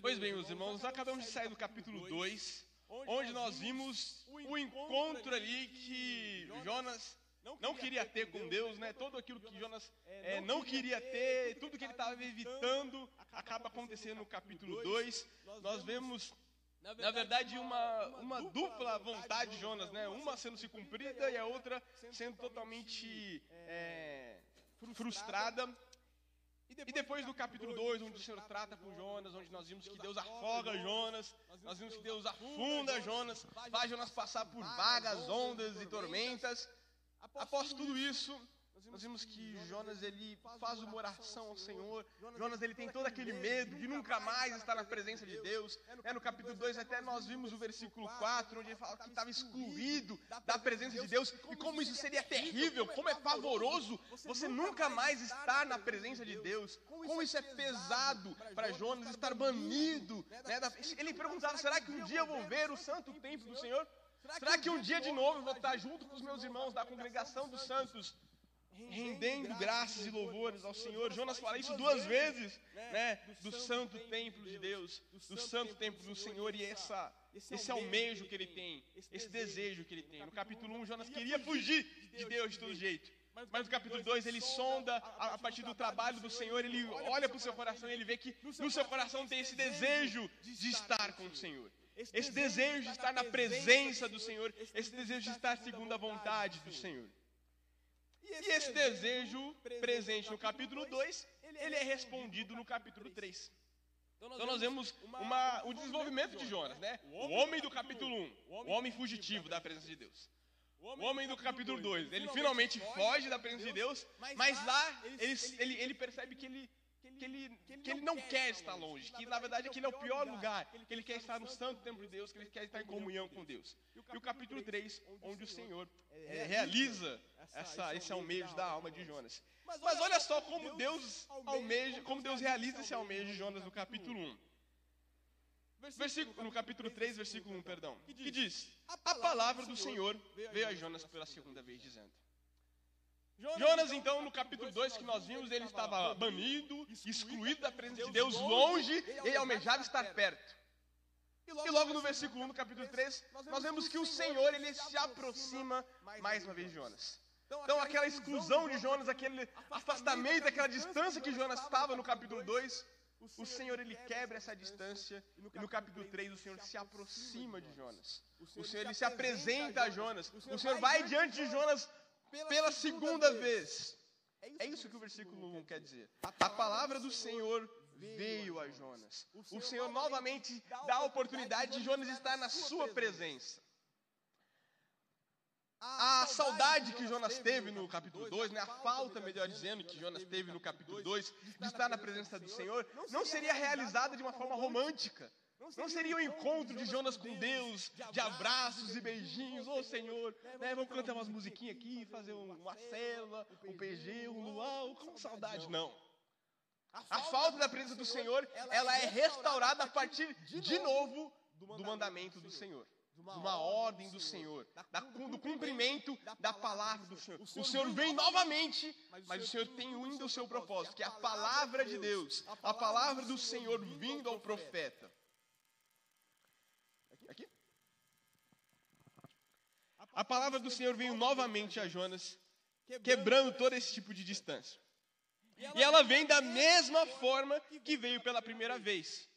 Pois bem, meus irmãos, acabamos de sair do capítulo 2, onde nós vimos o encontro ali que Jonas não queria ter com Deus, né? Tudo aquilo que Jonas é, não queria ter, tudo que ele estava evitando, acaba acontecendo no capítulo 2. Nós vemos, na verdade, uma, uma dupla vontade de Jonas, né? Uma sendo se cumprida e a outra sendo totalmente é, frustrada. E depois do capítulo 2, onde o Senhor trata com Jonas, onde nós vimos que Deus afoga Jonas, nós vimos que Deus afunda Jonas, faz Jonas passar por vagas, ondas e tormentas. Após tudo isso, nós vimos que Jonas ele faz uma oração ao Senhor. Jonas ele tem todo aquele medo de nunca mais estar na presença de Deus. É no capítulo 2 até nós vimos o versículo 4, onde ele fala que estava excluído da presença de Deus e como isso seria terrível, como é pavoroso você nunca mais estar na presença de Deus. Como isso é pesado para Jonas estar banido. Né? Ele perguntava: será que um dia eu vou ver o santo templo do Senhor? Será que um dia de novo eu vou estar junto com os meus irmãos da congregação dos santos, rendendo graças e louvores ao Senhor? Jonas fala isso duas vezes, né? Do santo templo de Deus, do santo templo do Senhor e essa, esse almejo que ele tem, esse desejo que ele tem. No capítulo 1, Jonas queria fugir de Deus de todo jeito. Mas no capítulo 2 ele sonda a, partir do trabalho do Senhor, ele olha para o seu coração e ele vê que no seu coração tem esse desejo de estar com o Senhor esse desejo de estar na presença do Senhor, esse desejo de estar segundo a vontade do Senhor. E esse desejo presente no capítulo 2, ele é respondido no capítulo 3. Então nós vemos uma, o desenvolvimento de Jonas, né? O homem do capítulo 1, o homem fugitivo da presença de Deus. O homem do capítulo 2, ele finalmente foge da presença de Deus, mas lá ele, ele, ele percebe que ele que ele, que ele não quer estar longe, que na verdade aquele é o pior lugar, que ele quer estar no santo templo de Deus, que ele quer estar em comunhão com Deus. E o capítulo 3, onde o Senhor é, realiza essa, esse almejo da alma de Jonas. Mas olha só como Deus almeja, como Deus realiza esse almejo de Jonas no capítulo 1. Versículo, no capítulo 3, versículo 1, perdão, que diz: A palavra do Senhor veio a Jonas pela segunda vez, dizendo: Jonas, então, no capítulo 2 que nós vimos, ele estava banido, excluído da presença de Deus, longe, ele almejava estar perto. E logo no versículo 1 do capítulo 3, nós vemos que o Senhor, ele se aproxima mais uma vez de Jonas. Então, aquela exclusão de Jonas, aquele afastamento, aquela distância que Jonas estava no capítulo 2, o Senhor, ele quebra essa distância, e no capítulo 3, o Senhor se aproxima de Jonas. O Senhor, ele se apresenta a Jonas. O Senhor vai diante de Jonas pela segunda vez. É isso que o versículo 1 quer dizer. A palavra do Senhor veio a Jonas. O Senhor novamente dá a oportunidade de Jonas estar na sua presença. A saudade que Jonas teve no capítulo 2, né, a falta, melhor dizendo, que Jonas teve no capítulo 2, de estar na presença do Senhor, não seria realizada de uma forma romântica. Não seria um encontro de Jonas com Deus, de abraços e beijinhos, ô oh, Senhor, né, vamos cantar umas musiquinhas aqui, fazer uma célula, um PG, um luau, com saudade, não. A falta da presença do Senhor, ela é restaurada a partir de novo do mandamento do Senhor de uma ordem do Senhor, do cumprimento da palavra do Senhor. O Senhor vem novamente, mas o Senhor tem ainda o seu propósito, que é a palavra de Deus, a palavra do Senhor vindo ao profeta. A palavra do Senhor veio novamente a Jonas, quebrando todo esse tipo de distância. E ela vem da mesma forma que veio pela primeira vez.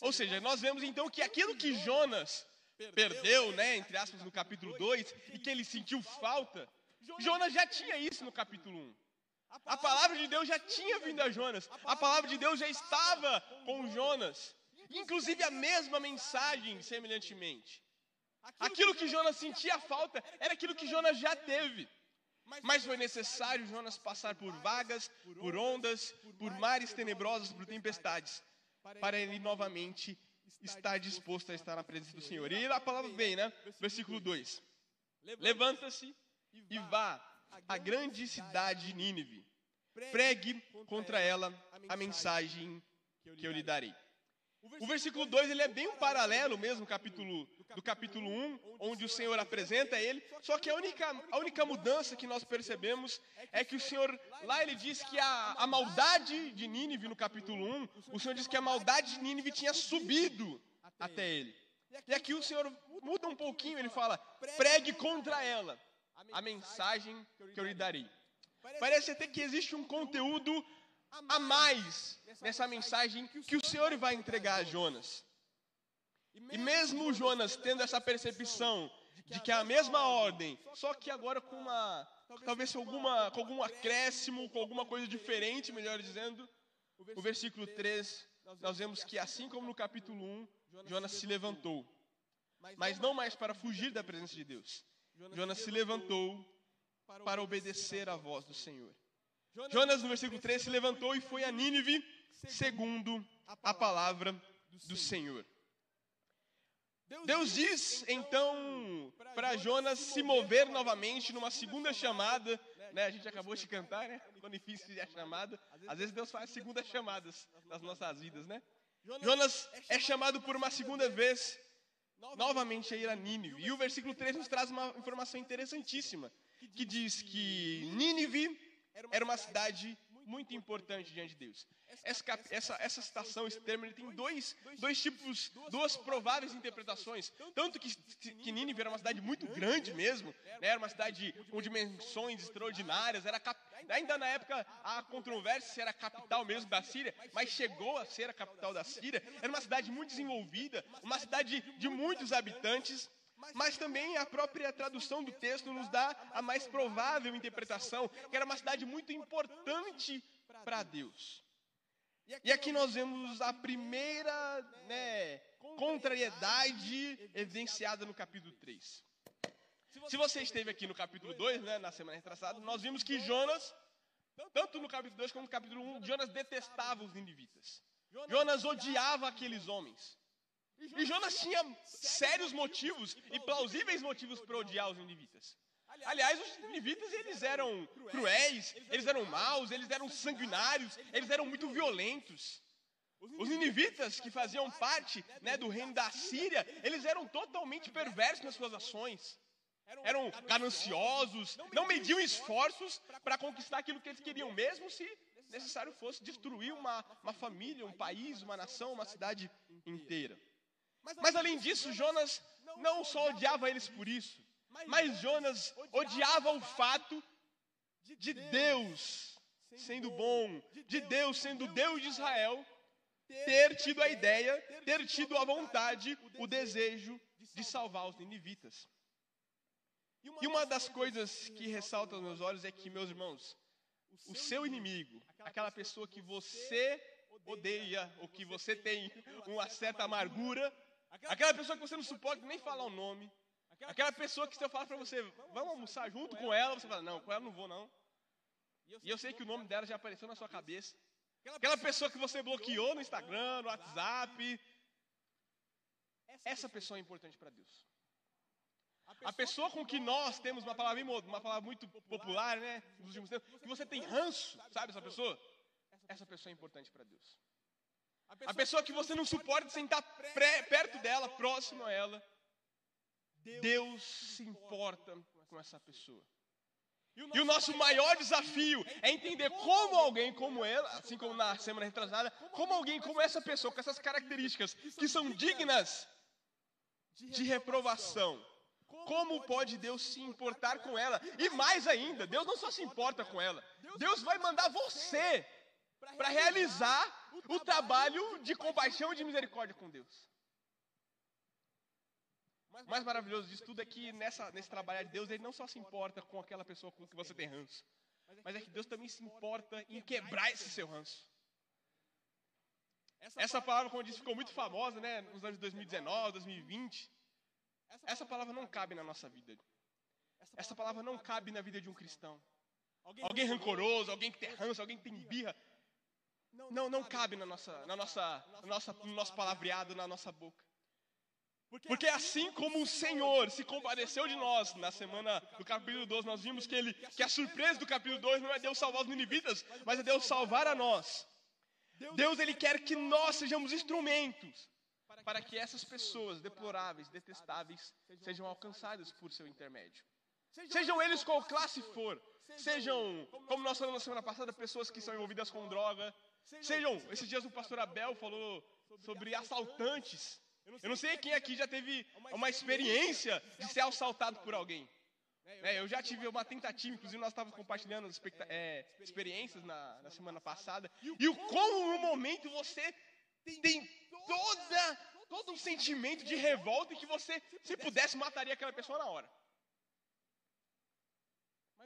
Ou seja, nós vemos então que aquilo que Jonas perdeu, né, entre aspas, no capítulo 2, e que ele sentiu falta, Jonas já tinha isso no capítulo 1. A palavra de Deus já tinha vindo a Jonas. A palavra de Deus já estava com Jonas. Inclusive a mesma mensagem, semelhantemente. Aquilo que Jonas sentia falta era aquilo que Jonas já teve. Mas foi necessário Jonas passar por vagas, por ondas, por mares tenebrosos, por tempestades, para ele novamente estar disposto a estar na presença do Senhor. E a palavra vem, né? Versículo 2: Levanta-se e vá à grande cidade de Nínive, pregue contra ela a mensagem que eu lhe darei. O versículo 2 ele é bem um paralelo mesmo capítulo, do capítulo 1, onde o Senhor apresenta ele. Só que a única, a única mudança que nós percebemos é que o Senhor, lá ele diz que a, a maldade de Nínive no capítulo 1, o Senhor diz que a maldade de Nínive tinha subido até ele. E aqui o Senhor muda um pouquinho, ele fala: pregue contra ela a mensagem que eu lhe darei. Parece até que existe um conteúdo a mais nessa mensagem que o Senhor vai entregar a Jonas. E mesmo Jonas tendo essa percepção de que é a mesma ordem, só que agora com uma, talvez com, alguma, com algum acréscimo, com alguma coisa diferente, melhor dizendo, o versículo 3, nós vemos que assim como no capítulo 1, Jonas se levantou, mas não mais para fugir da presença de Deus. Jonas se levantou para obedecer à voz do Senhor. Jonas, no versículo 3, se levantou e foi a Nínive, segundo a palavra do Senhor. Deus diz então para Jonas se mover novamente numa segunda chamada. Né? A gente acabou de cantar, né? Quando difícil é a chamada. Às vezes Deus faz segundas chamadas nas nossas vidas, né? Jonas é chamado por uma segunda vez novamente a ir a Nínive. E o versículo 3 nos traz uma informação interessantíssima, que diz que Nínive era uma cidade muito importante diante de Deus. Essa, essa, essa citação, esse termo, ele tem dois, dois tipos, duas prováveis interpretações. Tanto que, que Nínive era uma cidade muito grande mesmo, né? era uma cidade com dimensões extraordinárias, era cap, ainda na época a controvérsia se era a capital mesmo da Síria, mas chegou a ser a capital da Síria. Era uma cidade muito desenvolvida, uma cidade de muitos habitantes. Mas também a própria tradução do texto nos dá a mais provável interpretação, que era uma cidade muito importante para Deus. E aqui nós vemos a primeira né, contrariedade evidenciada no capítulo 3. Se você esteve aqui no capítulo 2, né, na semana retrasada, nós vimos que Jonas, tanto no capítulo 2 como no capítulo 1, Jonas detestava os ninivitas. Jonas odiava aqueles homens. E Jonas tinha sérios motivos e plausíveis motivos para odiar os ninivitas. Aliás, os ninivitas eles eram cruéis, eles eram maus, eles eram sanguinários, eles eram muito violentos. Os ninivitas que faziam parte né, do reino da Síria, eles eram totalmente perversos nas suas ações. Eram gananciosos, não mediam esforços para conquistar aquilo que eles queriam, mesmo se necessário fosse destruir uma, uma família, um país, uma nação, uma cidade inteira. Mas além disso, Jonas não só odiava eles por isso, mas Jonas odiava o fato de Deus sendo bom, de Deus sendo Deus de Israel, ter tido a ideia, ter tido a vontade, o desejo de salvar os ninivitas. E uma das coisas que ressalta aos meus olhos é que, meus irmãos, o seu inimigo, aquela pessoa que você odeia, ou que você tem uma certa amargura, Aquela pessoa que você não suporta nem falar o nome. Aquela pessoa que se eu falar para você, vamos almoçar junto com ela, você fala, não, com ela não vou não. E eu sei que o nome dela já apareceu na sua cabeça. Aquela pessoa que você bloqueou no Instagram, no WhatsApp. Essa pessoa é importante para Deus. A pessoa com que nós temos uma palavra, uma palavra muito popular, né, nos últimos tempos, que você tem ranço, sabe essa pessoa? Essa pessoa é importante para Deus. A pessoa que você não suporta sentar pré, perto dela, próximo a ela. Deus se importa com essa pessoa. E o nosso maior desafio é entender como alguém como ela, assim como na semana retrasada, como alguém como essa pessoa, com essas características que são dignas de reprovação, como pode Deus se importar com ela? E mais ainda, Deus não só se importa com ela, Deus vai mandar você para realizar o trabalho de compaixão e de misericórdia com Deus. O mais maravilhoso disso tudo é que nessa, nesse trabalhar de Deus, Ele não só se importa com aquela pessoa com que você tem ranço, mas é que Deus também se importa em quebrar esse seu ranço. Essa palavra, como eu disse, ficou muito famosa né, nos anos 2019, 2020. Essa palavra não cabe na nossa vida. Essa palavra não cabe na vida de um cristão. Alguém rancoroso, alguém que tem ranço, alguém que tem birra, não, não cabe na nossa, na nossa, na nossa, no nosso palavreado, na nossa boca. Porque assim como o Senhor se compadeceu de nós na semana do capítulo 12, nós vimos que, ele, que a surpresa do capítulo 2 não é Deus salvar os ninivitas, mas é Deus salvar a nós. Deus ele quer que nós sejamos instrumentos para que essas pessoas deploráveis, detestáveis, sejam alcançadas por seu intermédio. Sejam eles qual classe for, sejam, como nós falamos na semana passada, pessoas que são envolvidas com droga, sejam, esses dias o pastor Abel falou sobre assaltantes. Eu não sei quem aqui já teve uma experiência de ser assaltado por alguém. É, eu já tive uma tentativa, inclusive nós estávamos compartilhando as é, experiências na, na, semana passada. E o como no momento você tem toda, todo um sentimento de revolta e que você, se pudesse, mataria aquela pessoa na hora.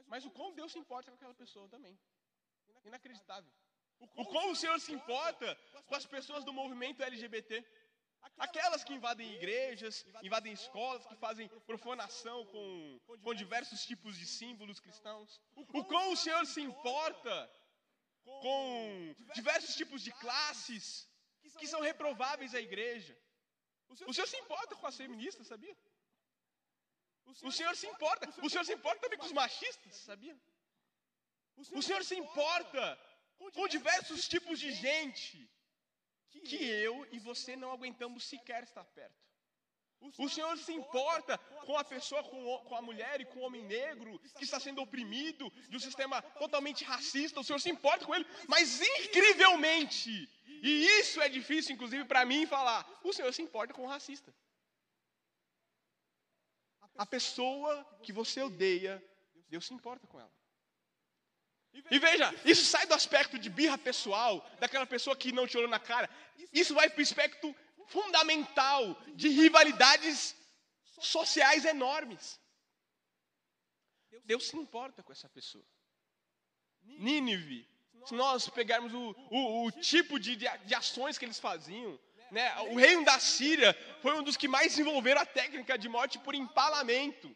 Mas o como Deus se importa com aquela pessoa também. Inacreditável. O como o Senhor se importa com as pessoas do movimento LGBT. Aquelas que invadem igrejas, invadem escolas, que fazem profanação com, com diversos tipos de símbolos cristãos. O como o Senhor se importa com diversos tipos de classes que são reprováveis à igreja. O Senhor se importa com as feministas, sabia? O Senhor se importa. O Senhor se importa também com os machistas, sabia? O Senhor se importa com diversos tipos de gente que eu e você não aguentamos sequer estar perto. O Senhor se importa com a pessoa, com a mulher e com o homem negro que está sendo oprimido de um sistema totalmente racista. O Senhor se importa com ele, mas incrivelmente, e isso é difícil, inclusive, para mim falar, o Senhor se importa com o racista. A pessoa que você odeia, Deus se importa com ela. E veja, isso sai do aspecto de birra pessoal, daquela pessoa que não te olhou na cara. Isso vai para o aspecto fundamental de rivalidades sociais enormes. Deus se importa com essa pessoa. Nínive, se nós pegarmos o, o, o tipo de, de, ações que eles faziam, né, o reino da Síria foi um dos que mais desenvolveram a técnica de morte por empalamento.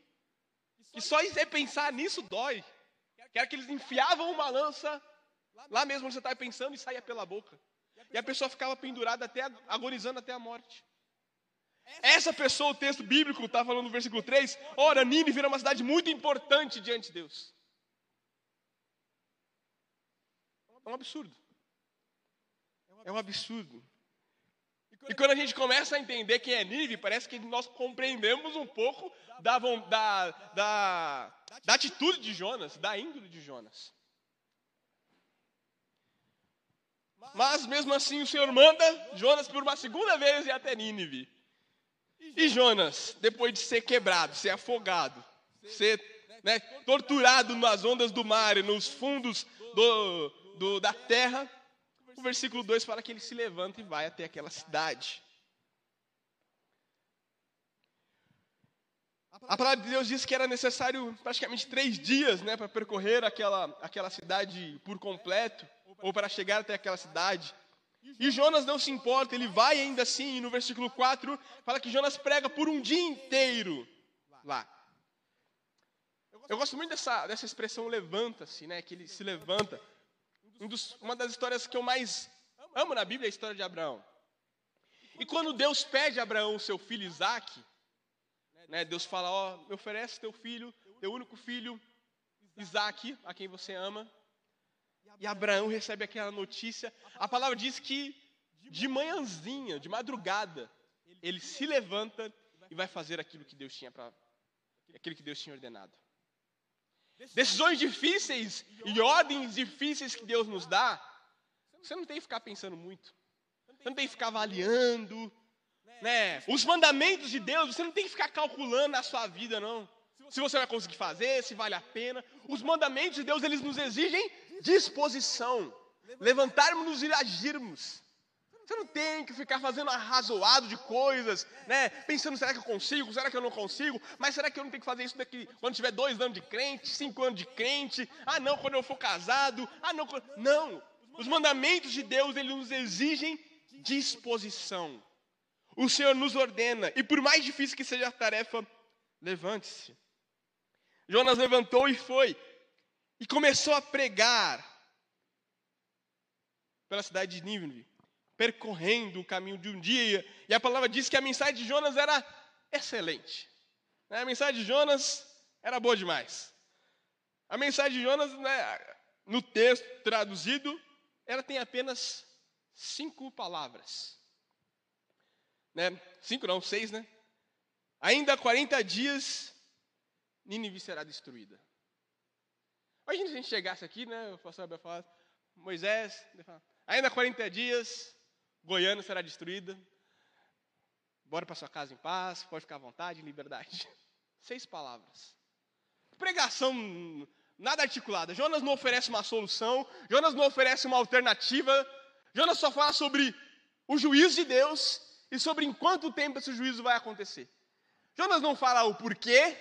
Que só pensar nisso dói que era que eles enfiavam uma lança lá mesmo onde você estava pensando e saía pela boca. E a pessoa ficava pendurada até agonizando até a morte. Essa pessoa, o texto bíblico está falando no versículo 3, ora, Nínive era uma cidade muito importante diante de Deus. É um absurdo. É um absurdo. E quando a gente começa a entender quem é Nínive, parece que nós compreendemos um pouco da, da, da, da atitude de Jonas, da índole de Jonas. Mas mesmo assim o Senhor manda Jonas por uma segunda vez ir até Nínive. E Jonas, depois de ser quebrado, ser afogado, ser né, torturado nas ondas do mar e nos fundos do, do, da terra, o versículo 2 fala que ele se levanta e vai até aquela cidade. A palavra de Deus diz que era necessário praticamente três dias né, para percorrer aquela, aquela cidade por completo, ou para chegar até aquela cidade. E Jonas não se importa, ele vai ainda assim, e no versículo 4 fala que Jonas prega por um dia inteiro lá. Eu gosto muito dessa, dessa expressão levanta-se, né, que ele se levanta. Um dos, uma das histórias que eu mais amo na Bíblia é a história de Abraão. E quando Deus pede a Abraão seu filho Isaac, né, Deus fala: Ó, me oferece teu filho, teu único filho, Isaac, a quem você ama. E Abraão recebe aquela notícia. A palavra diz que de manhãzinha, de madrugada, ele se levanta e vai fazer aquilo que Deus tinha para aquilo que Deus tinha ordenado. Decisões difíceis e ordens difíceis que Deus nos dá, você não tem que ficar pensando muito. Você não tem que ficar avaliando, né? Os mandamentos de Deus, você não tem que ficar calculando na sua vida, não. Se você vai conseguir fazer, se vale a pena. Os mandamentos de Deus, eles nos exigem disposição. Levantarmos e agirmos. Você não tem que ficar fazendo arrazoado de coisas, né? Pensando, será que eu consigo? Será que eu não consigo? Mas será que eu não tenho que fazer isso daqui quando tiver dois anos de crente, cinco anos de crente? Ah, não, quando eu for casado? Ah, não. Não. Os mandamentos de Deus, eles nos exigem disposição. O Senhor nos ordena, e por mais difícil que seja a tarefa, levante-se. Jonas levantou e foi, e começou a pregar pela cidade de Nínive, percorrendo o caminho de um dia, e a palavra diz que a mensagem de Jonas era excelente. A mensagem de Jonas era boa demais. A mensagem de Jonas, né, no texto traduzido, ela tem apenas cinco palavras. Né? Cinco não, seis, né? Ainda 40 dias, Nínive será destruída. Imagina se a gente chegasse aqui, né? O pastor Abel falar, Moisés, ainda 40 dias, Goiânia será destruída. Bora para sua casa em paz, pode ficar à vontade, em liberdade. Seis palavras. Pregação nada articulada. Jonas não oferece uma solução, Jonas não oferece uma alternativa. Jonas só fala sobre o juízo de Deus e sobre em quanto tempo esse juízo vai acontecer. Jonas não fala o porquê,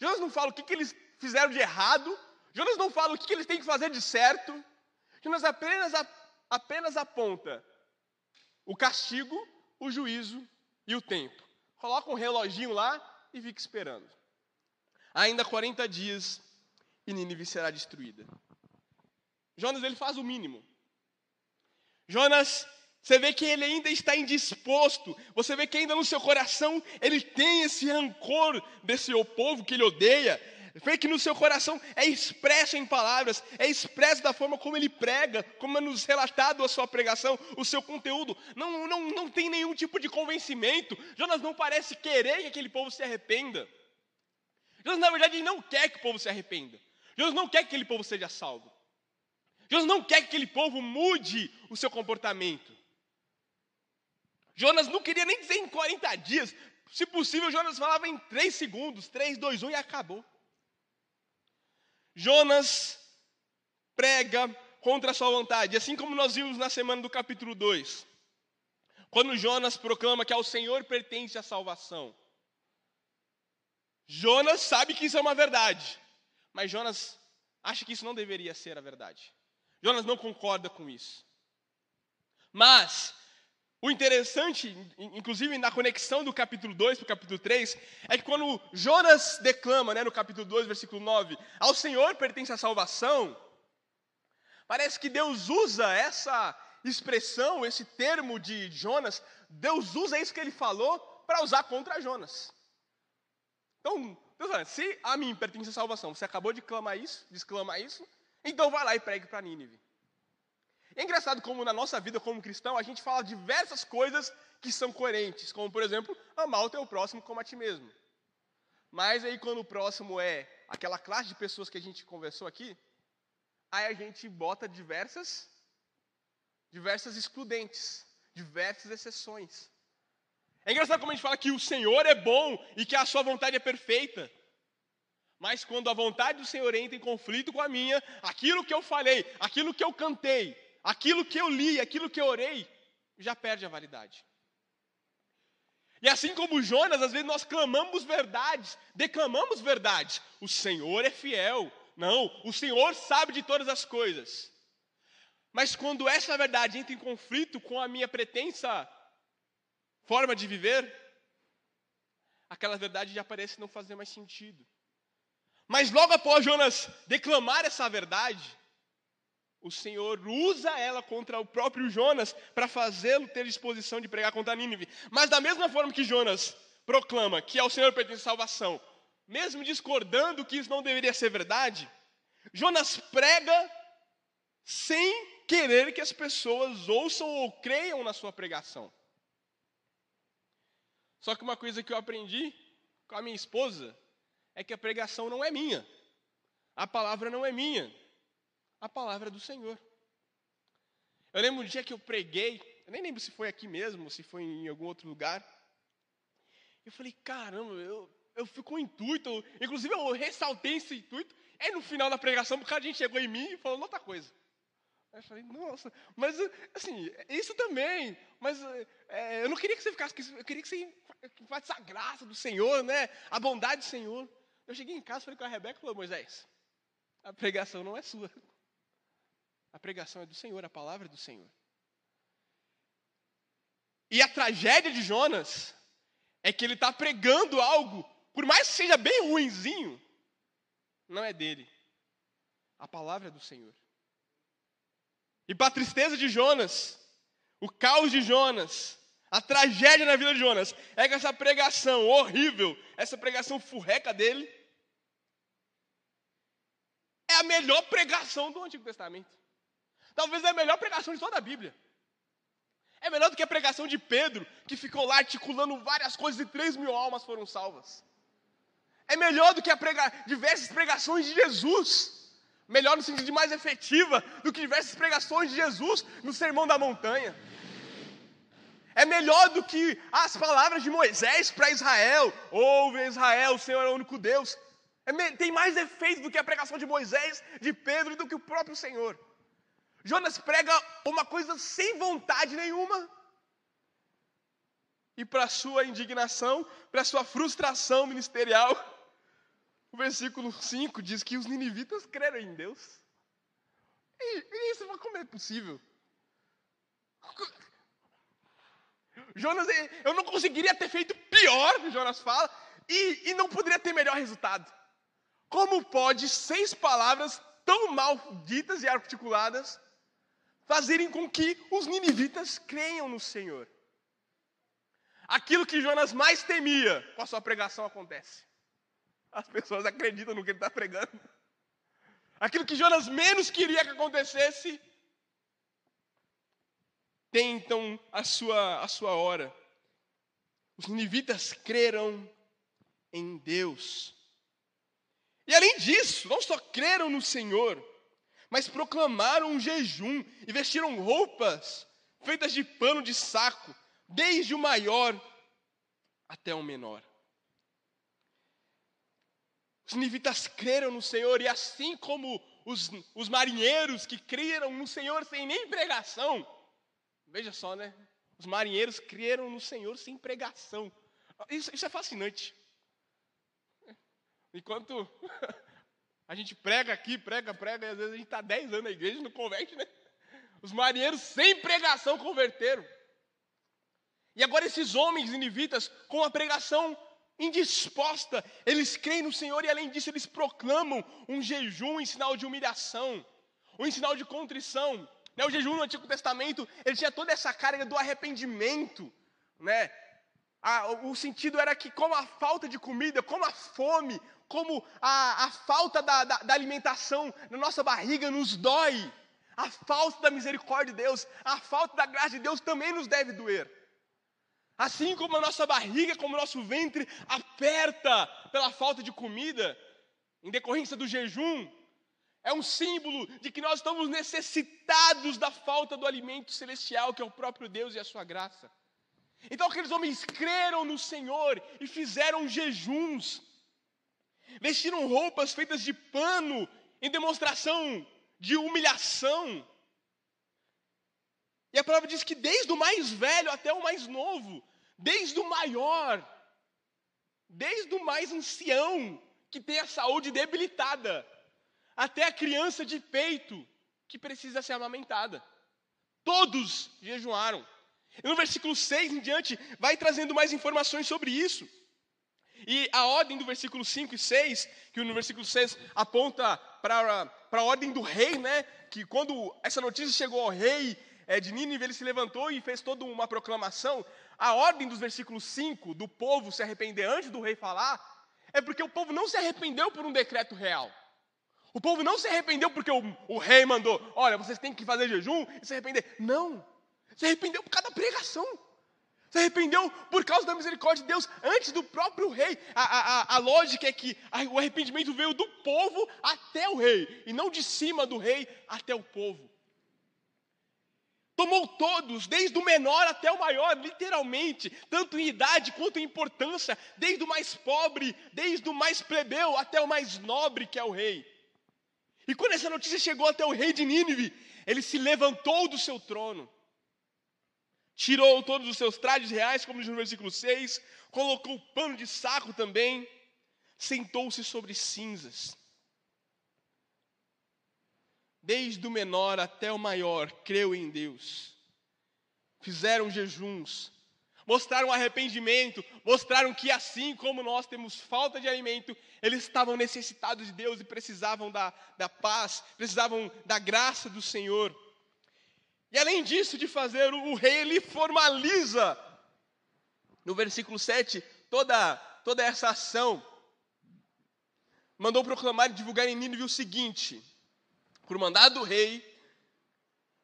Jonas não fala o que, que eles fizeram de errado, Jonas não fala o que, que eles têm que fazer de certo. Jonas apenas, apenas aponta o castigo, o juízo e o tempo. Coloca um reloginho lá e fica esperando. Ainda 40 dias e Nínive será destruída. Jonas ele faz o mínimo. Jonas, você vê que ele ainda está indisposto. Você vê que ainda no seu coração ele tem esse rancor desse povo que ele odeia. Que no seu coração é expresso em palavras, é expresso da forma como ele prega, como é nos relatado a sua pregação, o seu conteúdo. Não, não, não tem nenhum tipo de convencimento. Jonas não parece querer que aquele povo se arrependa. Jonas, na verdade, não quer que o povo se arrependa. Deus não quer que aquele povo seja salvo. Deus não quer que aquele povo mude o seu comportamento. Jonas não queria nem dizer em 40 dias. Se possível, Jonas falava em 3 segundos, 3, 2, 1 e acabou. Jonas prega contra a sua vontade, assim como nós vimos na semana do capítulo 2. Quando Jonas proclama que ao Senhor pertence a salvação. Jonas sabe que isso é uma verdade. Mas Jonas acha que isso não deveria ser a verdade. Jonas não concorda com isso. Mas o interessante, inclusive na conexão do capítulo 2 para o capítulo 3, é que quando Jonas declama, né, no capítulo 2, versículo 9, ao Senhor pertence a salvação, parece que Deus usa essa expressão, esse termo de Jonas, Deus usa isso que ele falou para usar contra Jonas. Então, Deus se a mim pertence a salvação, você acabou de clamar isso, de exclamar isso, então vai lá e pregue para Nínive. É engraçado como na nossa vida como cristão a gente fala diversas coisas que são coerentes, como por exemplo, amar o teu próximo como a ti mesmo. Mas aí quando o próximo é aquela classe de pessoas que a gente conversou aqui, aí a gente bota diversas diversas excludentes, diversas exceções. É engraçado como a gente fala que o Senhor é bom e que a sua vontade é perfeita. Mas quando a vontade do Senhor entra em conflito com a minha, aquilo que eu falei, aquilo que eu cantei, aquilo que eu li, aquilo que eu orei, já perde a validade. E assim como Jonas, às vezes nós clamamos verdades, declamamos verdades. O Senhor é fiel. Não, o Senhor sabe de todas as coisas. Mas quando essa verdade entra em conflito com a minha pretensa forma de viver, aquela verdade já parece não fazer mais sentido. Mas logo após Jonas declamar essa verdade, o Senhor usa ela contra o próprio Jonas para fazê-lo ter disposição de pregar contra Nínive. Mas da mesma forma que Jonas proclama que ao Senhor pertence salvação, mesmo discordando que isso não deveria ser verdade, Jonas prega sem querer que as pessoas ouçam ou creiam na sua pregação. Só que uma coisa que eu aprendi com a minha esposa é que a pregação não é minha. A palavra não é minha. A palavra é do Senhor. Eu lembro um dia que eu preguei, eu nem lembro se foi aqui mesmo, se foi em algum outro lugar. Eu falei, caramba, eu, eu fui com um intuito, inclusive eu ressaltei esse intuito. Aí no final da pregação, o cara a gente chegou em mim e falou outra coisa. Aí eu falei, nossa, mas assim, isso também, mas é, eu não queria que você ficasse, eu queria que você faça a graça do Senhor, né? A bondade do Senhor. Eu cheguei em casa, falei com a Rebeca e falou, Moisés, a pregação não é sua. A pregação é do Senhor, a palavra é do Senhor. E a tragédia de Jonas é que ele está pregando algo, por mais que seja bem ruinzinho, não é dele. A palavra é do Senhor. E para a tristeza de Jonas, o caos de Jonas, a tragédia na vida de Jonas, é que essa pregação horrível, essa pregação furreca dele, é a melhor pregação do Antigo Testamento. Talvez é a melhor pregação de toda a Bíblia. É melhor do que a pregação de Pedro, que ficou lá articulando várias coisas e 3 mil almas foram salvas. É melhor do que prega... diversas pregações de Jesus. Melhor no sentido de mais efetiva do que diversas pregações de Jesus no Sermão da Montanha. É melhor do que as palavras de Moisés para Israel. Ouve Israel, o Senhor é o único Deus. É me... tem mais efeito do que a pregação de Moisés, de Pedro e do que o próprio Senhor. Jonas prega uma coisa sem vontade nenhuma. E para sua indignação, para sua frustração ministerial, o versículo 5 diz que os ninivitas creram em Deus. E, e isso, como é possível? Jonas, eu não conseguiria ter feito pior, Jonas fala, e, e não poderia ter melhor resultado. Como pode seis palavras tão mal ditas e articuladas fazerem com que os ninivitas creiam no Senhor. Aquilo que Jonas mais temia com a sua pregação acontece. As pessoas acreditam no que ele está pregando. Aquilo que Jonas menos queria que acontecesse, tem então a sua, a sua hora. Os ninivitas creram em Deus. E além disso, não só creram no Senhor, mas proclamaram um jejum e vestiram roupas feitas de pano de saco, desde o maior até o menor. Os nivitas creram no Senhor, e assim como os, os marinheiros que creram no Senhor sem nem pregação, veja só, né? Os marinheiros creram no Senhor sem pregação. Isso, isso é fascinante. Enquanto A gente prega aqui, prega, prega, e às vezes a gente está 10 anos na igreja e não converte, né? Os marinheiros sem pregação converteram. E agora esses homens inivitas, com a pregação indisposta, eles creem no Senhor e além disso eles proclamam um jejum em sinal de humilhação, um em sinal de contrição. Né, o jejum no Antigo Testamento, ele tinha toda essa carga do arrependimento, né? o sentido era que, como a falta de comida, como a fome, como a, a falta da, da, da alimentação na nossa barriga nos dói, a falta da misericórdia de Deus, a falta da graça de Deus também nos deve doer. Assim como a nossa barriga, como o nosso ventre aperta pela falta de comida, em decorrência do jejum, é um símbolo de que nós estamos necessitados da falta do alimento celestial, que é o próprio Deus e a sua graça. Então aqueles homens creram no Senhor e fizeram jejuns, vestiram roupas feitas de pano em demonstração de humilhação. E a palavra diz que desde o mais velho até o mais novo, desde o maior, desde o mais ancião, que tem a saúde debilitada, até a criança de peito, que precisa ser amamentada. Todos jejuaram. E no versículo 6 em diante, vai trazendo mais informações sobre isso. E a ordem do versículo 5 e 6, que no versículo 6 aponta para a ordem do rei, né? Que quando essa notícia chegou ao rei é, de Nínive, ele se levantou e fez toda uma proclamação. A ordem dos versículos 5, do povo se arrepender antes do rei falar, é porque o povo não se arrependeu por um decreto real. O povo não se arrependeu porque o, o rei mandou, olha, vocês têm que fazer jejum e se arrepender. Não. Se arrependeu por causa da pregação. Se arrependeu por causa da misericórdia de Deus antes do próprio rei. A, a, a lógica é que o arrependimento veio do povo até o rei, e não de cima do rei até o povo. Tomou todos, desde o menor até o maior, literalmente, tanto em idade quanto em importância, desde o mais pobre, desde o mais plebeu até o mais nobre, que é o rei. E quando essa notícia chegou até o rei de Nínive, ele se levantou do seu trono tirou todos os seus trajes reais, como diz no versículo 6, colocou pano de saco também, sentou-se sobre cinzas. Desde o menor até o maior, creu em Deus. Fizeram jejuns, mostraram arrependimento, mostraram que assim como nós temos falta de alimento, eles estavam necessitados de Deus e precisavam da, da paz, precisavam da graça do Senhor. E além disso, de fazer, o rei ele formaliza, no versículo 7, toda, toda essa ação. Mandou proclamar e divulgar em Nínive o seguinte: por mandado do rei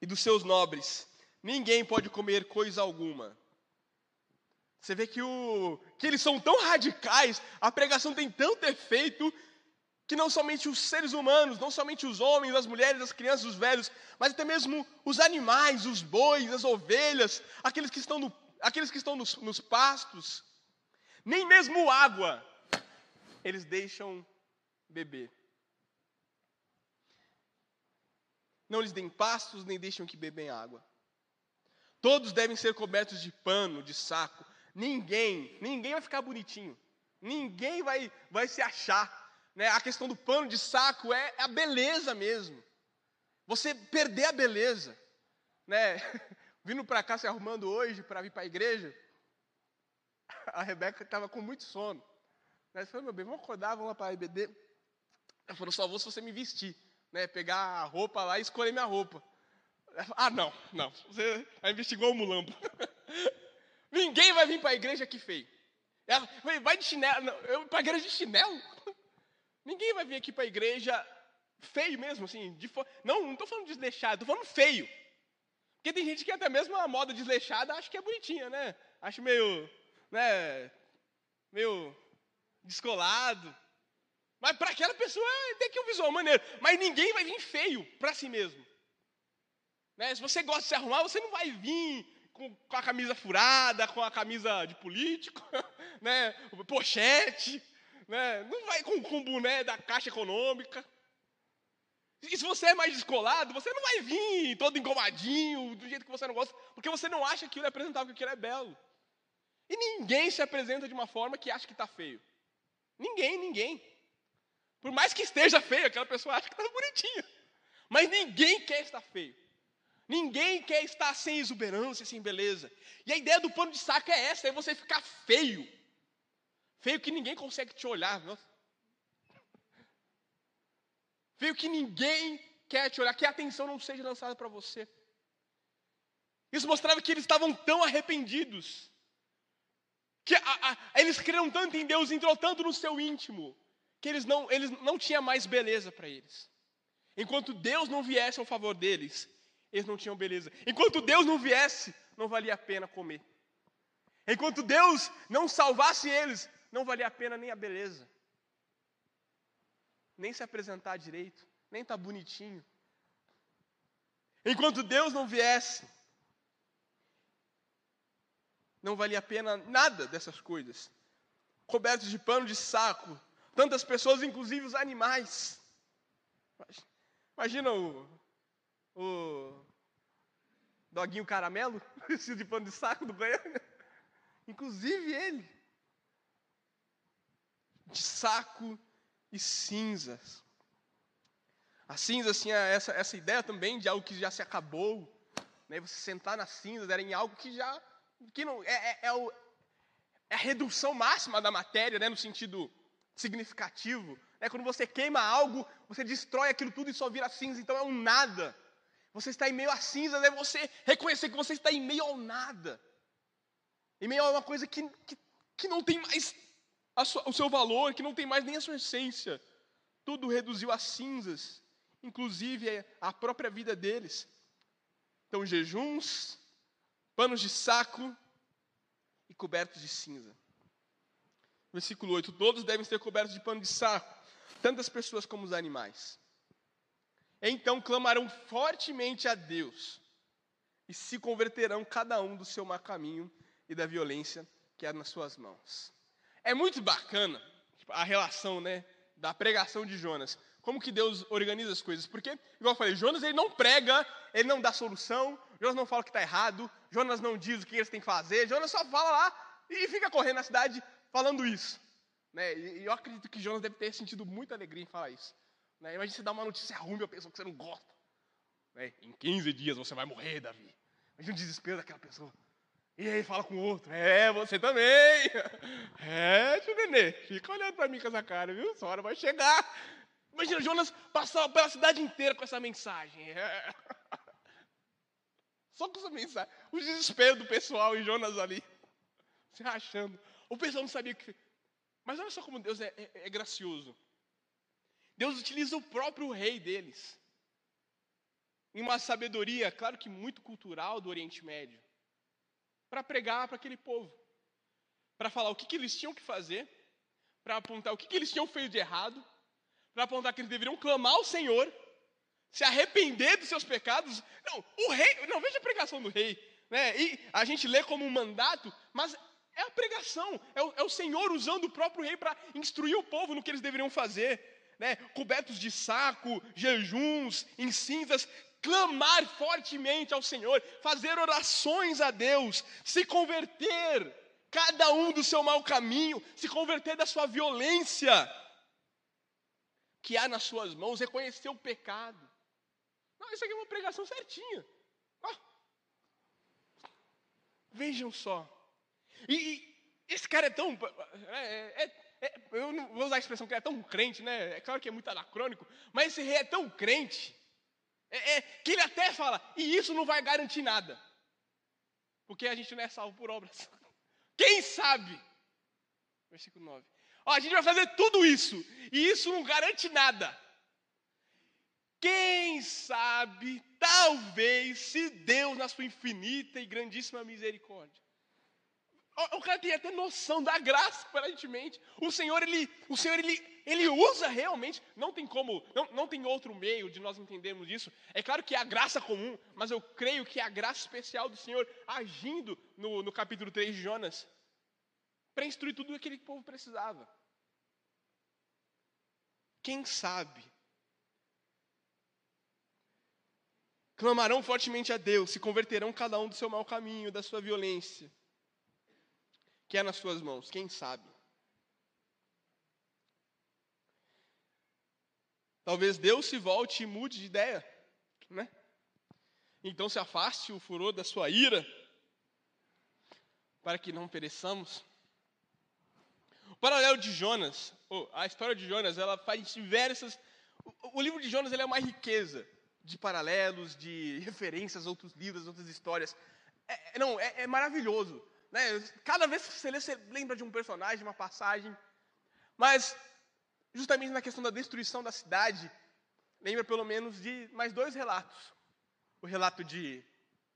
e dos seus nobres, ninguém pode comer coisa alguma. Você vê que, o, que eles são tão radicais, a pregação tem tanto efeito, que não somente os seres humanos, não somente os homens, as mulheres, as crianças, os velhos, mas até mesmo os animais, os bois, as ovelhas, aqueles que estão, no, aqueles que estão nos, nos pastos, nem mesmo água eles deixam beber. Não lhes deem pastos, nem deixam que bebem água. Todos devem ser cobertos de pano, de saco. Ninguém, ninguém vai ficar bonitinho. Ninguém vai, vai se achar. Né? A questão do pano de saco é, é a beleza mesmo. Você perder a beleza. Né? Vindo para cá se arrumando hoje para vir para a igreja, a Rebeca estava com muito sono. Né? Falei, meu bem, vamos acordar, vamos lá para a IBD. Ela falou, só vou se você me vestir. Né? Pegar a roupa lá e escolher minha roupa. Falei, ah, não, não. Você igual o mulambo. Ninguém vai vir para a igreja aqui feio. Ela, vai de chinelo. Eu para a igreja de chinelo? Ninguém vai vir aqui para a igreja feio mesmo, assim. De, não, não estou falando desleixado, estou falando feio. Porque tem gente que até mesmo a moda desleixada acha que é bonitinha, né? Acho meio, né, meio descolado. Mas para aquela pessoa tem que um visual maneiro. Mas ninguém vai vir feio para si mesmo. Né? Se você gosta de se arrumar, você não vai vir com, com a camisa furada, com a camisa de político, né? pochete, né? não vai com, com boné da Caixa Econômica. E se você é mais descolado, você não vai vir todo engomadinho, do jeito que você não gosta, porque você não acha que aquilo é apresentável, que aquilo é belo. E ninguém se apresenta de uma forma que acha que está feio. Ninguém, ninguém. Por mais que esteja feio, aquela pessoa acha que está bonitinha. Mas ninguém quer estar feio. Ninguém quer estar sem exuberância, sem beleza. E a ideia do pano de saco é essa, é você ficar feio. Feio que ninguém consegue te olhar. Feio que ninguém quer te olhar, que a atenção não seja lançada para você. Isso mostrava que eles estavam tão arrependidos que a, a, eles creram tanto em Deus, entrou tanto no seu íntimo, que eles não, eles não tinha mais beleza para eles. Enquanto Deus não viesse ao favor deles, eles não tinham beleza. Enquanto Deus não viesse, não valia a pena comer. Enquanto Deus não salvasse eles, não valia a pena nem a beleza. Nem se apresentar direito, nem estar tá bonitinho. Enquanto Deus não viesse, não valia a pena nada dessas coisas. Cobertos de pano de saco, tantas pessoas, inclusive os animais. Imagina o, o doguinho caramelo, vestido de pano de saco do banheiro. Inclusive ele. De saco e cinzas. A cinza, assim, é essa, essa ideia também de algo que já se acabou. Né? Você sentar nas cinzas era em algo que já que não, é, é, é, o, é a redução máxima da matéria, né, no sentido significativo. É quando você queima algo, você destrói aquilo tudo e só vira cinza, então é um nada. Você está em meio a cinza, é você reconhecer que você está em meio ao nada. Em meio a uma coisa que, que, que não tem mais sua, o seu valor, que não tem mais nem a sua essência. Tudo reduziu a cinzas, inclusive a própria vida deles. Então, jejuns, panos de saco e cobertos de cinza. Versículo 8: Todos devem ser cobertos de pano de saco, tantas pessoas como os animais. Então clamarão fortemente a Deus e se converterão cada um do seu má caminho e da violência que há nas suas mãos. É muito bacana tipo, a relação, né, da pregação de Jonas. Como que Deus organiza as coisas? Porque, igual eu falei, Jonas ele não prega, ele não dá solução, Jonas não fala o que está errado, Jonas não diz o que eles têm que fazer, Jonas só fala lá e fica correndo na cidade falando isso. Né? E eu acredito que Jonas deve ter sentido muita alegria em falar isso. Né? Imagina você dar uma notícia ruim para a pessoa que você não gosta. Né? Em 15 dias você vai morrer, Davi. Imagina o desespero daquela pessoa. E aí fala com o outro, é, você também. É, tio Nenê, fica olhando para mim com essa cara, viu? Essa hora vai chegar. Imagina Jonas passar pela cidade inteira com essa mensagem. É. Só com essa mensagem. O desespero do pessoal e Jonas ali. Se rachando. O pessoal não sabia o que. Mas olha só como Deus é, é, é gracioso. Deus utiliza o próprio rei deles. em uma sabedoria, claro que muito cultural do Oriente Médio, para pregar para aquele povo, para falar o que, que, eles tinham que fazer, para apontar o que, que eles tinham feito de errado, para apontar que eles deveriam clamar ao Senhor, se arrepender dos seus pecados. Não, o rei, não veja a pregação do rei, né? E a gente lê como um mandato, mas é a pregação, é o, é o Senhor usando o próprio rei para instruir o povo no que eles deveriam fazer. Né, cobertos de saco, jejuns, em cinzas, clamar fortemente ao Senhor, fazer orações a Deus, se converter, cada um do seu mau caminho, se converter da sua violência que há nas suas mãos, reconhecer o pecado. Não, isso aqui é uma pregação certinha. Vejam só. E, e, esse cara é tão. É, é, é, eu não vou usar a expressão que é tão crente, né? É claro que é muito anacrônico, mas esse rei é tão crente é, é, que ele até fala, e isso não vai garantir nada. Porque a gente não é salvo por obras. Quem sabe? Versículo 9. Ó, a gente vai fazer tudo isso, e isso não garante nada. Quem sabe, talvez, se Deus, na sua infinita e grandíssima misericórdia, o cara tem até noção da graça, aparentemente. O Senhor, ele, o Senhor, ele, ele usa realmente. Não tem como, não, não tem outro meio de nós entendermos isso. É claro que é a graça comum, mas eu creio que é a graça especial do Senhor agindo no, no capítulo 3 de Jonas para instruir tudo o que aquele povo precisava. Quem sabe? Clamarão fortemente a Deus, se converterão cada um do seu mau caminho, da sua violência que é nas suas mãos, quem sabe? Talvez Deus se volte e mude de ideia, né? Então se afaste o furor da sua ira, para que não pereçamos. O paralelo de Jonas, a história de Jonas, ela faz diversas. O, livro de Jonas é uma riqueza de paralelos, de referências a outros livros, outras histórias. É, não, é, é maravilhoso. Né? Cada vez que você lê, você lembra de um personagem, uma passagem. Mas, justamente na questão da destruição da cidade, lembra pelo menos de mais dois relatos: o relato de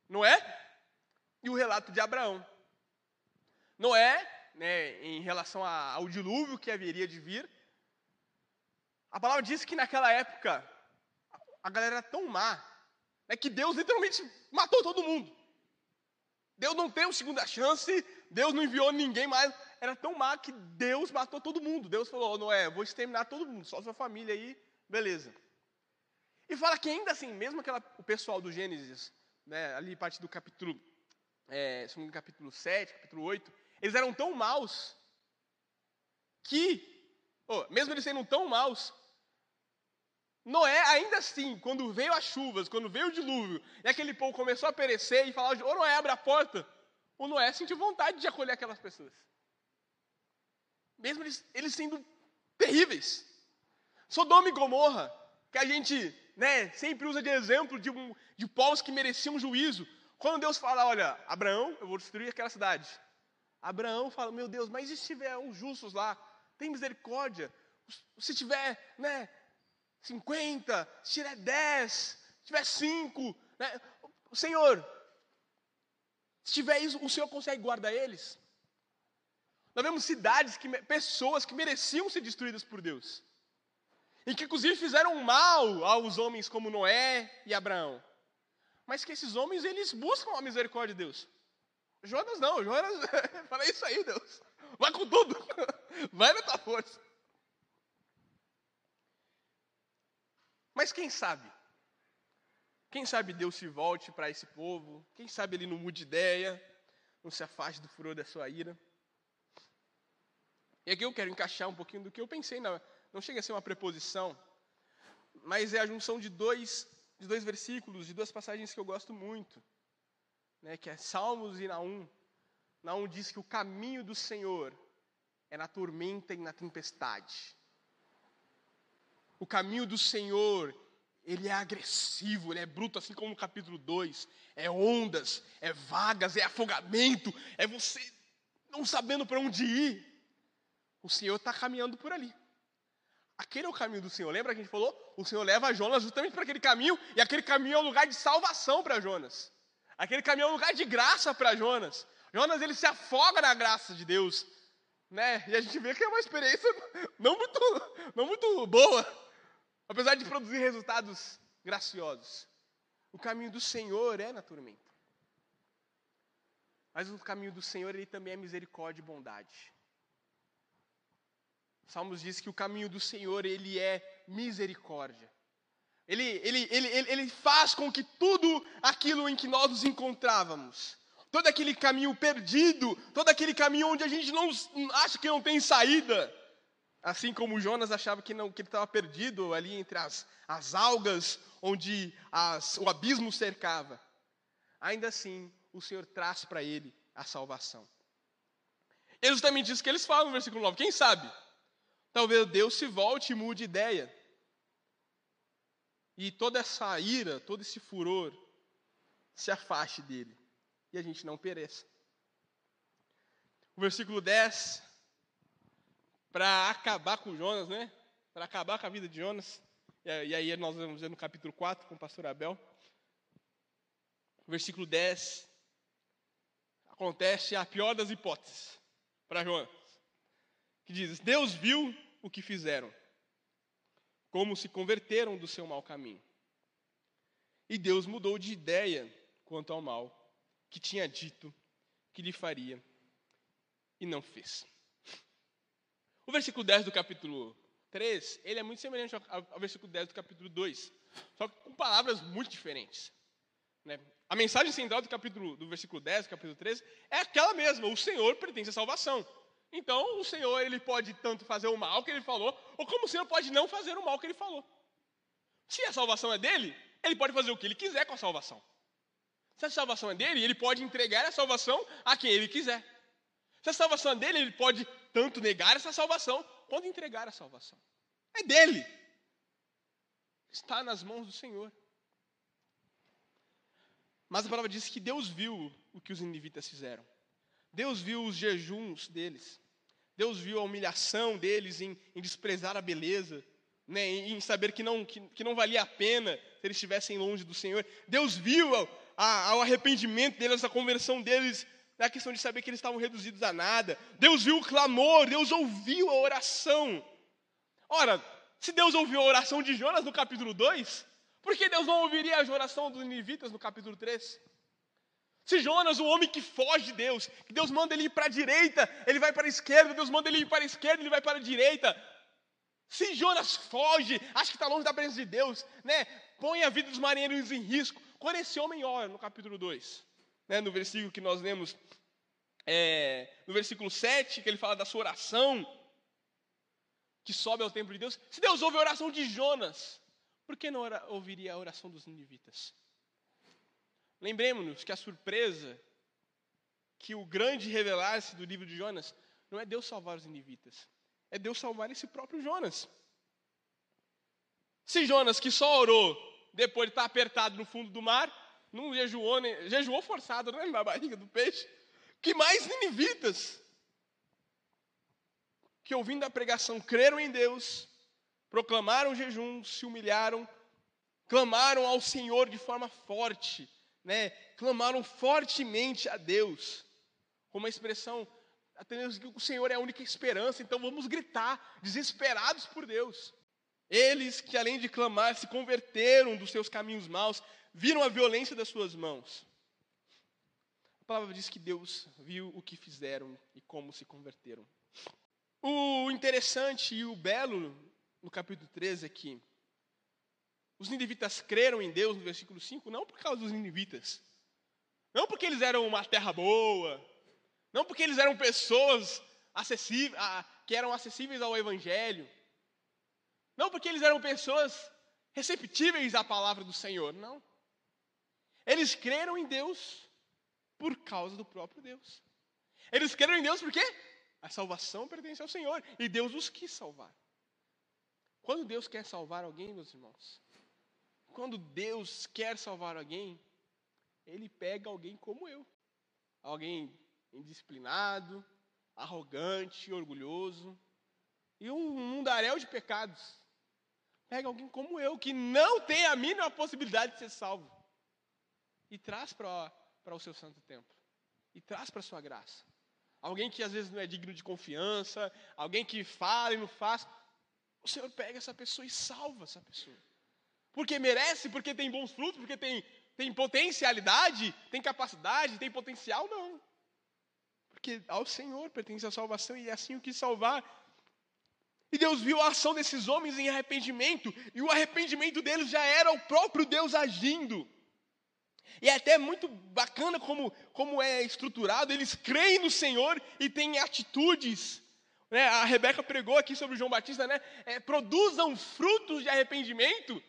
Noé e o relato de Abraão. Noé, né, em relação ao dilúvio que haveria de vir, a palavra diz que naquela época a galera era tão má né, que Deus literalmente matou todo mundo. Deus não teve segunda chance, Deus não enviou ninguém mais. Era tão má que Deus matou todo mundo. Deus falou: Noé, vou exterminar todo mundo, só sua família aí, beleza. E fala que ainda assim, mesmo aquela, o pessoal do Gênesis, né, ali parte do capítulo, é, capítulo 7, capítulo 8, eles eram tão maus que, oh, mesmo eles sendo tão maus, Noé, ainda assim, quando veio as chuvas, quando veio o dilúvio, e aquele povo começou a perecer e falar, ô Noé, abre a porta, o Noé sentiu vontade de acolher aquelas pessoas. Mesmo eles, eles sendo terríveis. Sodoma e Gomorra, que a gente né, sempre usa de exemplo de, um, de povos que mereciam juízo. Quando Deus fala, olha, Abraão, eu vou destruir aquela cidade. Abraão fala, meu Deus, mas e se tiver os justos lá? Tem misericórdia. Se tiver, né, 50, se tiver 10, se tiver 5, né? Senhor, se tiver isso, o Senhor consegue guardar eles? Nós vemos cidades, que, pessoas que mereciam ser destruídas por Deus. E que inclusive fizeram mal aos homens como Noé e Abraão. Mas que esses homens, eles buscam a misericórdia de Deus. Jonas não, Jonas fala isso aí, Deus. Vai com tudo. Vai na tua força. Mas quem sabe? Quem sabe Deus se volte para esse povo? Quem sabe ele não mude ideia, não se afaste do furor da sua ira? E aqui eu quero encaixar um pouquinho do que eu pensei, na, não chega a ser uma preposição, mas é a junção de dois, de dois versículos, de duas passagens que eu gosto muito, né, que é Salmos e Naum. Naum diz que o caminho do Senhor é na tormenta e na tempestade. O caminho do Senhor, ele é agressivo, ele é bruto, assim como no capítulo 2. É ondas, é vagas, é afogamento, é você não sabendo para onde ir. O Senhor está caminhando por ali. Aquele é o caminho do Senhor. Lembra que a gente falou? O Senhor leva Jonas justamente para aquele caminho, e aquele caminho é um lugar de salvação para Jonas. Aquele caminho é um lugar de graça para Jonas. Jonas ele se afoga na graça de Deus, né? E a gente vê que é uma experiência não muito, não muito boa, apesar de produzir resultados graciosos. O caminho do Senhor é na tormenta. Mas o caminho do Senhor ele também é misericórdia e bondade. Salmos diz que o caminho do Senhor, ele é misericórdia. Ele, ele, ele, ele, faz com que tudo aquilo em que nós nos encontrávamos, todo aquele caminho perdido, todo aquele caminho onde a gente não acha que não tem saída, assim como Jonas achava que, não, que ele estava perdido ali entre as, as algas, onde as, o abismo cercava, ainda assim o Senhor traz para ele a salvação. É justamente isso que eles falam no versículo 9. Quem sabe? Talvez Deus se volte e mude de ideia. E toda essa ira, todo esse furor se afaste dele e a gente não pereça. O versículo 10, para acabar com Jonas, né? Para acabar com a vida de Jonas. E aí nós vamos ver no capítulo 4 com o pastor Abel. Versículo 10. Acontece a pior das hipóteses para Jonas que diz: Deus viu o que fizeram, como se converteram do seu mau caminho. E Deus mudou de ideia quanto ao mal que tinha dito que lhe faria e não fez. O versículo 10 do capítulo 3, ele é muito semelhante ao, versículo 10 do capítulo 2, só que com palavras muito diferentes. Né? A mensagem central do capítulo do versículo 10, do capítulo 13, é aquela mesma: o Senhor pertence à salvação. Então, o Senhor ele pode tanto fazer o mal que ele falou, ou como o Senhor pode não fazer o mal que ele falou. Se a salvação é dele, ele pode fazer o que ele quiser com a salvação. Se a salvação é dele, ele pode entregar a salvação a quem ele quiser. Se a salvação é dele, ele pode tanto negar essa salvação quanto entregar a salvação. É dele. Está nas mãos do Senhor. Mas a palavra diz que Deus viu o que os ninivitas fizeram. Deus viu os jejuns deles. Deus viu a humilhação deles em, em desprezar a beleza, né, em saber que não, que, que, não valia a pena se eles estivessem longe do Senhor. Deus viu ao, ao arrependimento deles, a conversão deles, na questão de saber que eles estavam reduzidos a nada. Deus viu o clamor, Deus ouviu a oração. Ora, se Deus ouviu a oração de Jonas no capítulo 2, por que Deus não ouviria a oração dos ninivitas no capítulo 3? Se Jonas, o homem que foge de Deus, que Deus manda ele ir para a direita, ele vai para a esquerda, Deus manda ele ir para a esquerda, ele vai para a direita. Se Jonas foge, acha que está longe da presença de Deus, né? põe a vida dos marinheiros em risco. Quando esse homem ora, no capítulo 2, né? no versículo que nós lemos, é, no versículo 7, que ele fala da sua oração, que sobe ao templo de Deus. Se Deus ouve a oração de Jonas, por que não ouviria a oração dos ninivitas? Lembremos-nos que a surpresa, que o grande revelar-se do livro de Jonas, não é Deus salvar os ninivitas, é Deus salvar esse próprio Jonas. Se Jonas, que só orou depois de estar apertado no fundo do mar, não jejuou, jejuou forçado né, na barriga do peixe, que mais ninivitas, que ouvindo a pregação creram em Deus, proclamaram jejum, se humilharam, clamaram ao Senhor de forma forte, né, clamaram fortemente a Deus, com uma expressão, atendendo que o Senhor é a única esperança, então vamos gritar, desesperados por Deus. Eles que, além de clamar, se converteram dos seus caminhos maus, viram a violência das suas mãos. A palavra diz que Deus viu o que fizeram e como se converteram. O interessante e o belo no capítulo 13 é que os ninivitas creram em Deus no versículo 5 não por causa dos ninivitas. Não porque eles eram uma terra boa. Não porque eles eram pessoas acessíveis, que eram acessíveis ao evangelho. Não porque eles eram pessoas receptíveis à palavra do Senhor, não. Eles creram em Deus por causa do próprio Deus. Eles creram em Deus porque a salvação pertence ao Senhor e Deus os quis salvar. Quando Deus quer salvar alguém, meus irmãos, quando Deus quer salvar alguém, Ele pega alguém como eu. Alguém indisciplinado, arrogante, orgulhoso. e um mundaréu de pecados. Pega alguém como eu, que não tem a mínima possibilidade de ser salvo, e traz para o seu santo templo, e traz para a sua graça. Alguém que às vezes não é digno de confiança, alguém que fala e não faz. O Senhor pega essa pessoa e salva essa pessoa. Porque merece, porque tem bons frutos, porque tem, tem potencialidade, tem capacidade, tem potencial, não. Porque ao Senhor pertence a salvação e é assim o que salvar. E Deus viu a ação desses homens em arrependimento, e o arrependimento deles já era o próprio Deus agindo. E é até muito bacana como, como é estruturado, eles creem no Senhor e têm atitudes. Né? A Rebeca pregou aqui sobre o João Batista, né? É, produzam frutos de arrependimento.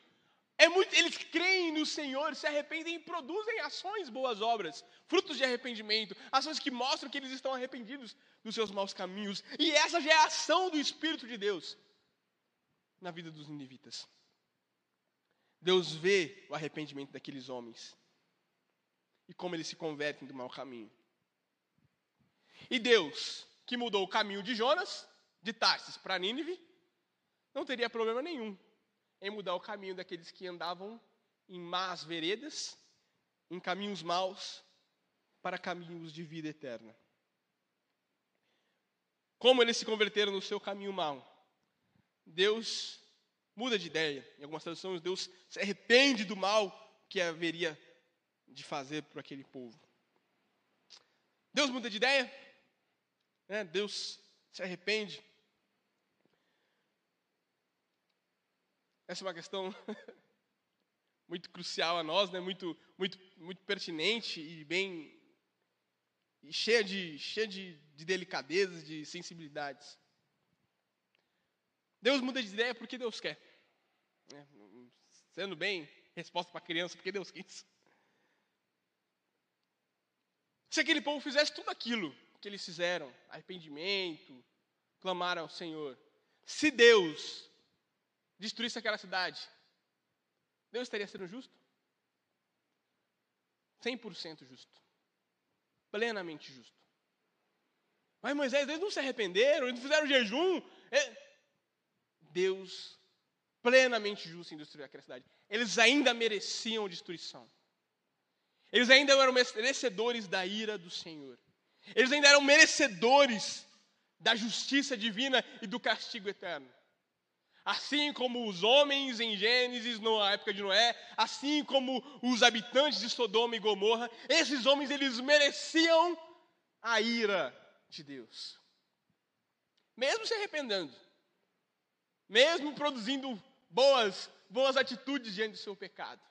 É muito, eles creem no Senhor, se arrependem e produzem ações, boas obras, frutos de arrependimento, ações que mostram que eles estão arrependidos dos seus maus caminhos. E essa já é a ação do Espírito de Deus na vida dos ninivitas. Deus vê o arrependimento daqueles homens e como eles se convertem do mau caminho. E Deus, que mudou o caminho de Jonas, de Tarsis para Nínive, não teria problema nenhum em mudar o caminho daqueles que andavam em más veredas, em caminhos maus, para caminhos de vida eterna. Como eles se converteram no seu caminho mau? Deus muda de ideia. Em algumas traduções, Deus se arrepende do mal que haveria de fazer para aquele povo. Deus muda de ideia, né? Deus se arrepende. Essa é uma questão muito crucial a nós, né? muito, muito, muito pertinente e bem e cheia de, cheia de, de delicadezas, de sensibilidades. Deus muda de ideia porque Deus quer. Né? Sendo bem, resposta para criança, porque Deus quis. Se aquele povo fizesse tudo aquilo que eles fizeram, arrependimento, clamaram ao Senhor, se Deus destruísse aquela cidade, Deus estaria sendo justo? 100% justo. Plenamente justo. Mas Moisés, eles não se arrependeram, eles não fizeram jejum. É, Deus, plenamente justo em destruir aquela cidade. Eles ainda mereciam destruição. Eles ainda eram merecedores da ira do Senhor. Eles ainda eram merecedores da justiça divina e do castigo eterno. Assim como os homens em Gênesis, na época de Noé, assim como os habitantes de Sodoma e Gomorra, esses homens eles mereciam a ira de Deus. Mesmo se arrependendo, mesmo produzindo boas, boas atitudes diante do seu pecado.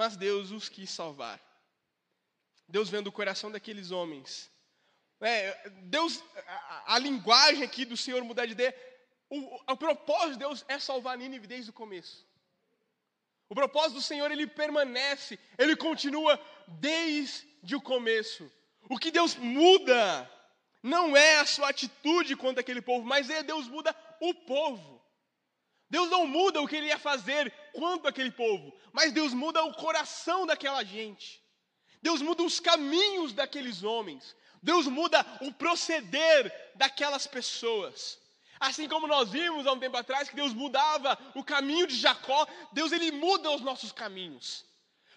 Mas Deus os quis salvar. Deus vendo o coração daqueles homens. É, Deus, a, a, linguagem aqui do Senhor mudar de ideia. O, o propósito de Deus é salvar Nínive desde o começo. O propósito do Senhor, ele permanece, ele continua desde o começo. O que Deus muda não é a sua atitude contra aquele povo, mas é Deus muda o povo. Deus não muda o que ele ia fazer quanto aquele povo, mas Deus muda o coração daquela gente. Deus muda os caminhos daqueles homens. Deus muda o proceder daquelas pessoas. Assim como nós vimos há um tempo atrás que Deus mudava o caminho de Jacó, Deus ele muda os nossos caminhos.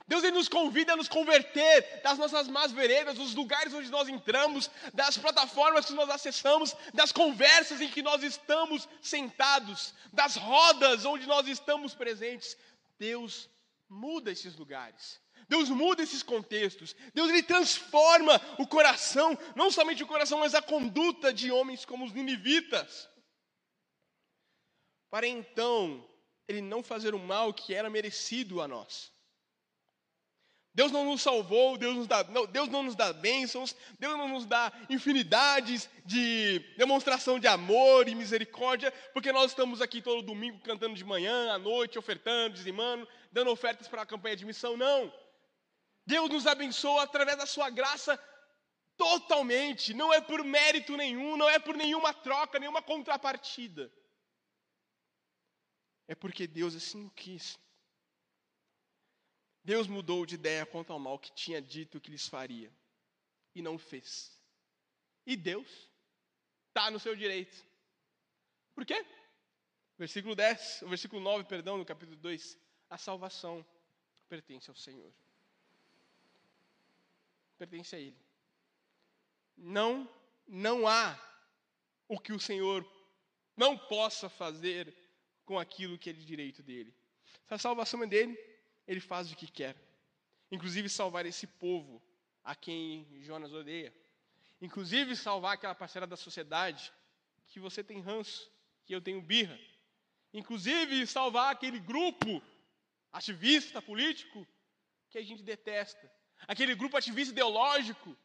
Deus ele nos convida a nos converter das nossas más veredas, dos lugares onde nós entramos, das plataformas que nós acessamos, das conversas em que nós estamos sentados, das rodas onde nós estamos presentes. Deus muda esses lugares. Deus muda esses contextos. Deus ele transforma o coração, não somente o coração, mas a conduta de homens como os ninivitas. Para então ele não fazer o mal que era merecido a nós. Deus não nos salvou, Deus, nos dá, não, Deus não nos dá bênçãos, Deus não nos dá infinidades de demonstração de amor e misericórdia, porque nós estamos aqui todo domingo cantando de manhã, à noite, ofertando, dizimando, dando ofertas para a campanha de missão. Não. Deus nos abençoa através da sua graça totalmente, não é por mérito nenhum, não é por nenhuma troca, nenhuma contrapartida. É porque Deus assim o quis. Deus mudou de ideia quanto ao mal que tinha dito que lhes faria e não fez. E Deus está no seu direito. Por quê? Versículo 10, o versículo 9, perdão, no capítulo 2. A salvação pertence ao Senhor. Pertence a Ele. Não, não há o que o Senhor não possa fazer com aquilo que é de direito dele. Se a salvação é dele, ele faz o que quer. Inclusive salvar esse povo a quem Jonas odeia. Inclusive salvar aquela parcela da sociedade que você tem ranço, que eu tenho birra. Inclusive salvar aquele grupo ativista político que a gente detesta. Aquele grupo ativista ideológico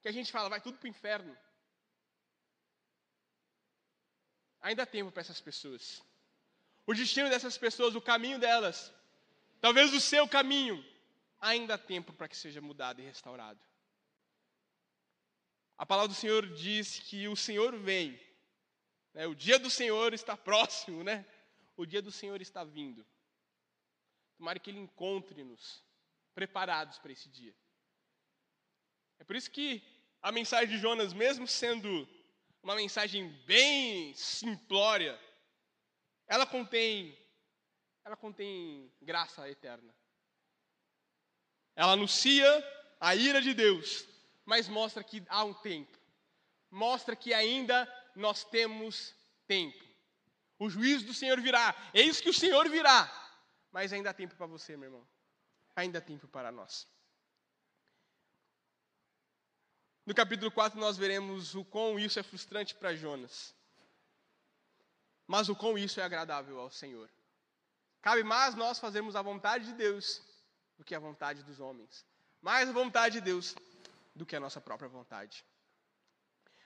que a gente fala, vai tudo para o inferno. Ainda há tempo para essas pessoas. O destino dessas pessoas, o caminho delas, talvez o seu caminho, ainda há tempo para que seja mudado e restaurado. A palavra do Senhor diz que o Senhor vem. Né? O dia do Senhor está próximo, né? O dia do Senhor está vindo. Tomara que Ele encontre-nos preparados para esse dia. É por isso que a mensagem de Jonas, mesmo sendo uma mensagem bem simplória, ela contém ela contém graça eterna. Ela anuncia a ira de Deus, mas mostra que há um tempo. Mostra que ainda nós temos tempo. O juízo do Senhor virá. Eis que o Senhor virá. Mas ainda há tempo para você, meu irmão. Ainda há tempo para nós. No capítulo 4, nós veremos o quão isso é frustrante para Jonas. Mas o quão isso é agradável ao Senhor. Cabe mais nós fazermos a vontade de Deus do que a vontade dos homens. Mais a vontade de Deus do que a nossa própria vontade.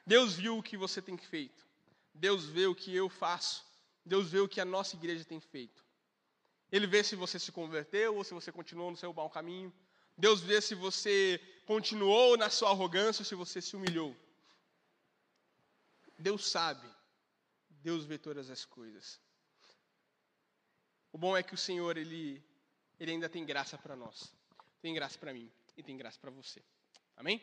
Deus viu o que você tem feito. Deus vê o que eu faço. Deus vê o que a nossa igreja tem feito. Ele vê se você se converteu ou se você continuou no seu bom caminho. Deus vê se você continuou na sua arrogância ou se você se humilhou. Deus sabe. Deus vê todas as coisas. O bom é que o Senhor, Ele, ele ainda tem graça para nós. Tem graça para mim e tem graça para você. Amém?